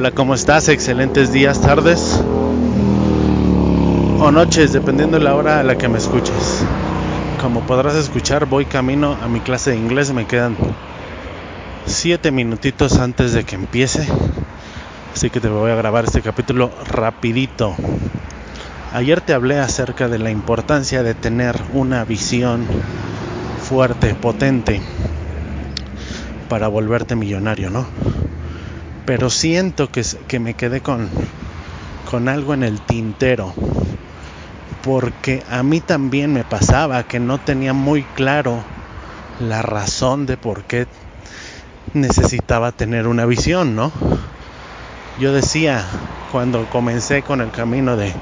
Hola, ¿cómo estás? Excelentes días, tardes o noches, dependiendo de la hora a la que me escuches. Como podrás escuchar, voy camino a mi clase de inglés. Me quedan 7 minutitos antes de que empiece. Así que te voy a grabar este capítulo rapidito. Ayer te hablé acerca de la importancia de tener una visión fuerte, potente, para volverte millonario, ¿no? Pero siento que, me quedé con, con algo en el tintero. Porque a mí también me pasaba que no tenía muy claro la razón de por qué necesitaba tener una visión, ¿no? Yo decía cuando comencé con el camino de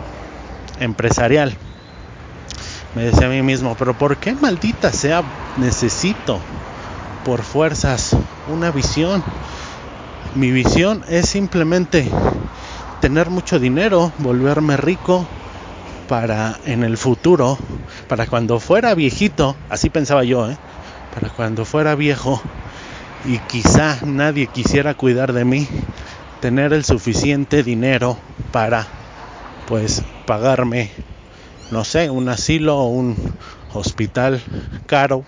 empresarial, me decía a mí mismo, pero ¿por qué maldita sea necesito por fuerzas una visión? Mi visión es simplemente tener mucho dinero, volverme rico para en el futuro, para cuando fuera viejito, así pensaba yo, ¿eh? para cuando fuera viejo y quizá nadie quisiera cuidar de mí, tener el suficiente dinero para pues pagarme, no sé, un asilo o un hospital caro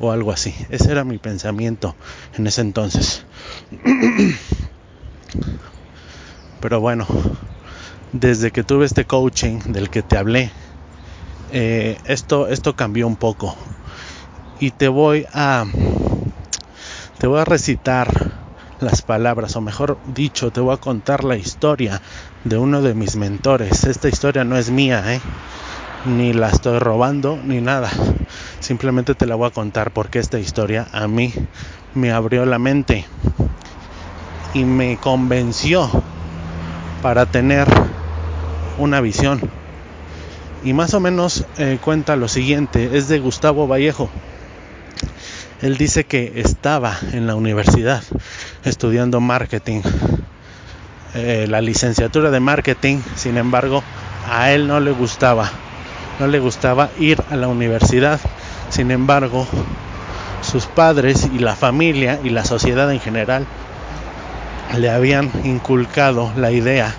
o algo así. Ese era mi pensamiento en ese entonces. Pero bueno, desde que tuve este coaching del que te hablé, eh, esto, esto cambió un poco. Y te voy a te voy a recitar las palabras, o mejor dicho, te voy a contar la historia de uno de mis mentores. Esta historia no es mía, ¿eh? Ni la estoy robando, ni nada. Simplemente te la voy a contar porque esta historia a mí me abrió la mente y me convenció para tener una visión. Y más o menos eh, cuenta lo siguiente, es de Gustavo Vallejo. Él dice que estaba en la universidad estudiando marketing, eh, la licenciatura de marketing, sin embargo, a él no le gustaba, no le gustaba ir a la universidad, sin embargo, sus padres y la familia y la sociedad en general le habían inculcado la idea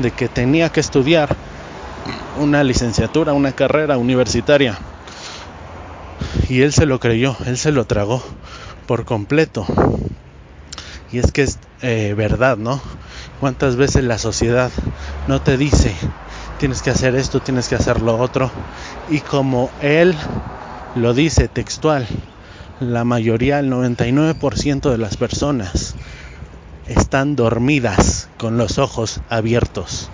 de que tenía que estudiar una licenciatura, una carrera universitaria. Y él se lo creyó, él se lo tragó por completo. Y es que es eh, verdad, ¿no? ¿Cuántas veces la sociedad no te dice, tienes que hacer esto, tienes que hacer lo otro? Y como él lo dice textual, la mayoría, el 99% de las personas están dormidas con los ojos abiertos.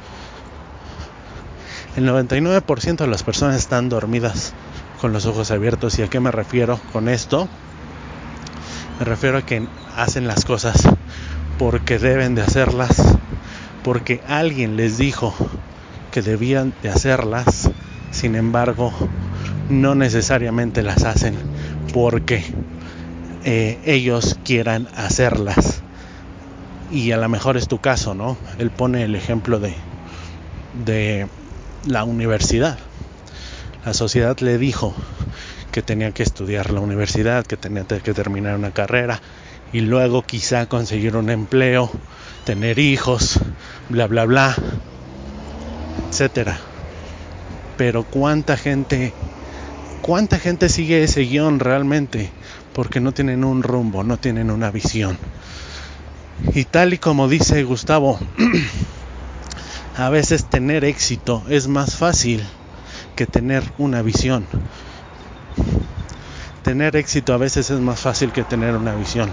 El 99% de las personas están dormidas con los ojos abiertos. ¿Y a qué me refiero con esto? Me refiero a que hacen las cosas porque deben de hacerlas, porque alguien les dijo que debían de hacerlas, sin embargo, no necesariamente las hacen porque eh, ellos quieran hacerlas y a lo mejor es tu caso, ¿no? Él pone el ejemplo de, de, la universidad. La sociedad le dijo que tenía que estudiar la universidad, que tenía que terminar una carrera y luego quizá conseguir un empleo, tener hijos, bla bla bla, etcétera. Pero cuánta gente cuánta gente sigue ese guion realmente porque no tienen un rumbo, no tienen una visión. Y tal y como dice Gustavo, a veces tener éxito es más fácil que tener una visión. Tener éxito a veces es más fácil que tener una visión.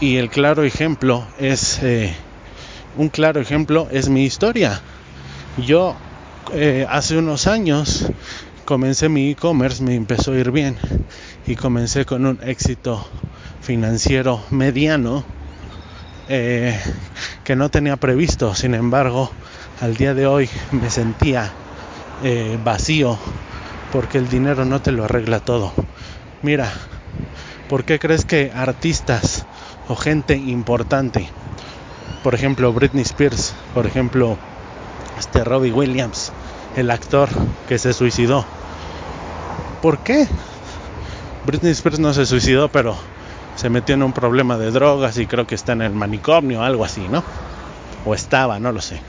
Y el claro ejemplo es, eh, un claro ejemplo es mi historia. Yo eh, hace unos años comencé mi e-commerce, me empezó a ir bien y comencé con un éxito financiero mediano eh, que no tenía previsto. Sin embargo, al día de hoy me sentía eh, vacío porque el dinero no te lo arregla todo. Mira, ¿por qué crees que artistas o gente importante, por ejemplo Britney Spears, por ejemplo este Robbie Williams, el actor que se suicidó, ¿por qué? Britney Spears no se suicidó, pero se metió en un problema de drogas y creo que está en el manicomio algo así, ¿no? O estaba, no lo sé.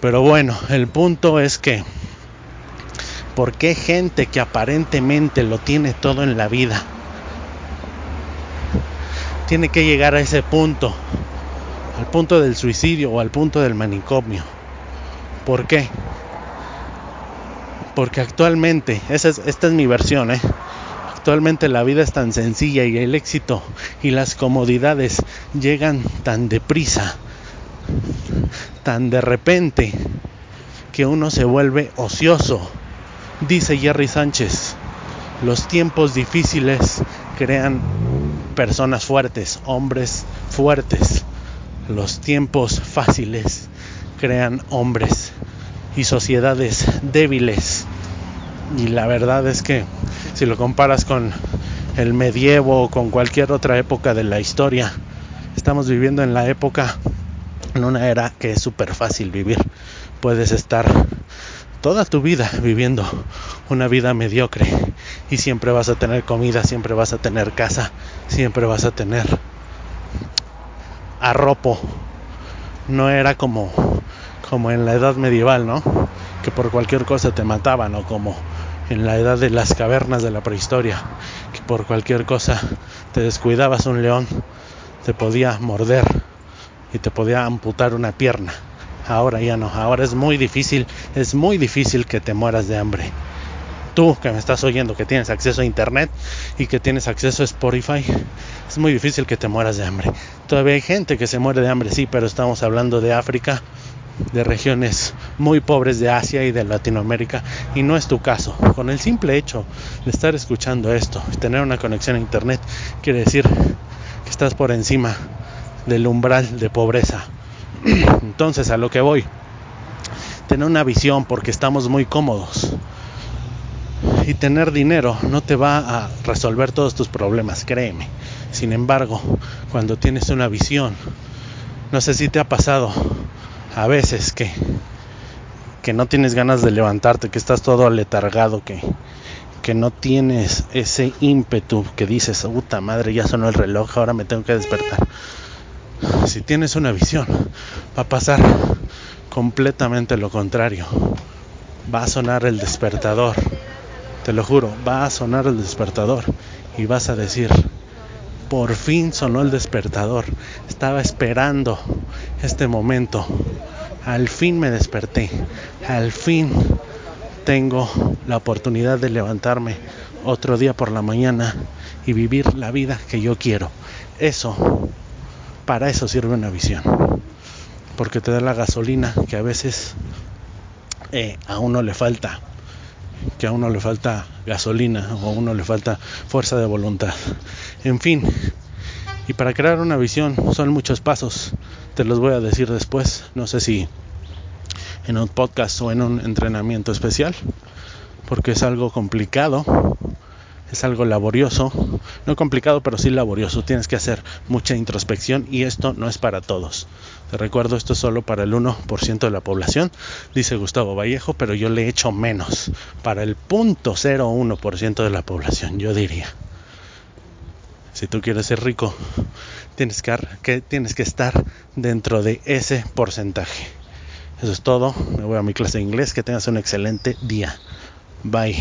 Pero bueno, el punto es que, ¿por qué gente que aparentemente lo tiene todo en la vida tiene que llegar a ese punto? Al punto del suicidio o al punto del manicomio. ¿Por qué? Porque actualmente, esta es mi versión, ¿eh? Actualmente la vida es tan sencilla y el éxito y las comodidades llegan tan deprisa, tan de repente, que uno se vuelve ocioso. Dice Jerry Sánchez, los tiempos difíciles crean personas fuertes, hombres fuertes. Los tiempos fáciles crean hombres y sociedades débiles. Y la verdad es que si lo comparas con el medievo o con cualquier otra época de la historia. Estamos viviendo en la época, en una era que es súper fácil vivir. Puedes estar toda tu vida viviendo una vida mediocre y siempre vas a tener comida, siempre vas a tener casa, siempre vas a tener arropo. No era como como en la edad medieval, ¿no? Que por cualquier cosa te mataban o como en la edad de las cavernas de la prehistoria, que por cualquier cosa te descuidabas un león, te podía morder y te podía amputar una pierna. Ahora ya no, ahora es muy difícil, es muy difícil que te mueras de hambre. Tú que me estás oyendo, que tienes acceso a internet y que tienes acceso a Spotify, es muy difícil que te mueras de hambre. Todavía hay gente que se muere de hambre, sí, pero estamos hablando de África, de regiones muy pobres de Asia y de Latinoamérica y no es tu caso. Con el simple hecho de estar escuchando esto y tener una conexión a internet quiere decir que estás por encima del umbral de pobreza. Entonces a lo que voy, tener una visión porque estamos muy cómodos y tener dinero no te va a resolver todos tus problemas, créeme. Sin embargo, cuando tienes una visión, no sé si te ha pasado a veces que, que no tienes ganas de levantarte, que estás todo aletargado, que, que no tienes ese ímpetu que dices, puta madre, ya sonó el reloj, ahora me tengo que despertar. Si tienes una visión, va a pasar completamente lo contrario. Va a sonar el despertador, te lo juro, va a sonar el despertador y vas a decir, por fin sonó el despertador, estaba esperando este momento. Al fin me desperté. Al fin tengo la oportunidad de levantarme otro día por la mañana y vivir la vida que yo quiero. Eso, para eso sirve una visión. Porque te da la gasolina que a veces eh, a uno le falta. Que a uno le falta gasolina o a uno le falta fuerza de voluntad. En fin, y para crear una visión son muchos pasos. Te los voy a decir después. No sé si en un podcast o en un entrenamiento especial. Porque es algo complicado. Es algo laborioso. No complicado, pero sí laborioso. Tienes que hacer mucha introspección y esto no es para todos. Te recuerdo, esto es solo para el 1% de la población, dice Gustavo Vallejo, pero yo le echo menos, para el 0.01% de la población, yo diría. Si tú quieres ser rico, tienes que, tienes que estar dentro de ese porcentaje. Eso es todo. Me voy a mi clase de inglés. Que tengas un excelente día. Bye.